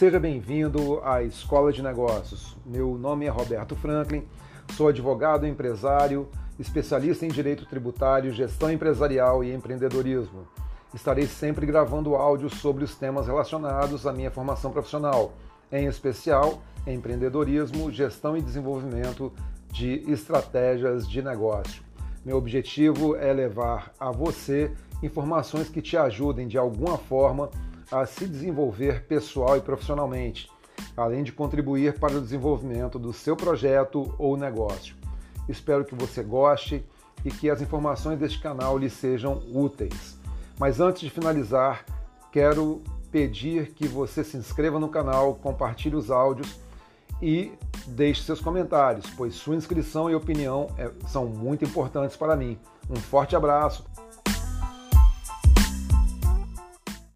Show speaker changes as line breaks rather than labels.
Seja bem-vindo à Escola de Negócios. Meu nome é Roberto Franklin, sou advogado, empresário, especialista em direito tributário, gestão empresarial e empreendedorismo. Estarei sempre gravando áudios sobre os temas relacionados à minha formação profissional, em especial empreendedorismo, gestão e desenvolvimento de estratégias de negócio. Meu objetivo é levar a você informações que te ajudem de alguma forma a se desenvolver pessoal e profissionalmente, além de contribuir para o desenvolvimento do seu projeto ou negócio. Espero que você goste e que as informações deste canal lhe sejam úteis. Mas antes de finalizar, quero pedir que você se inscreva no canal, compartilhe os áudios e deixe seus comentários, pois sua inscrição e opinião é, são muito importantes para mim. Um forte abraço!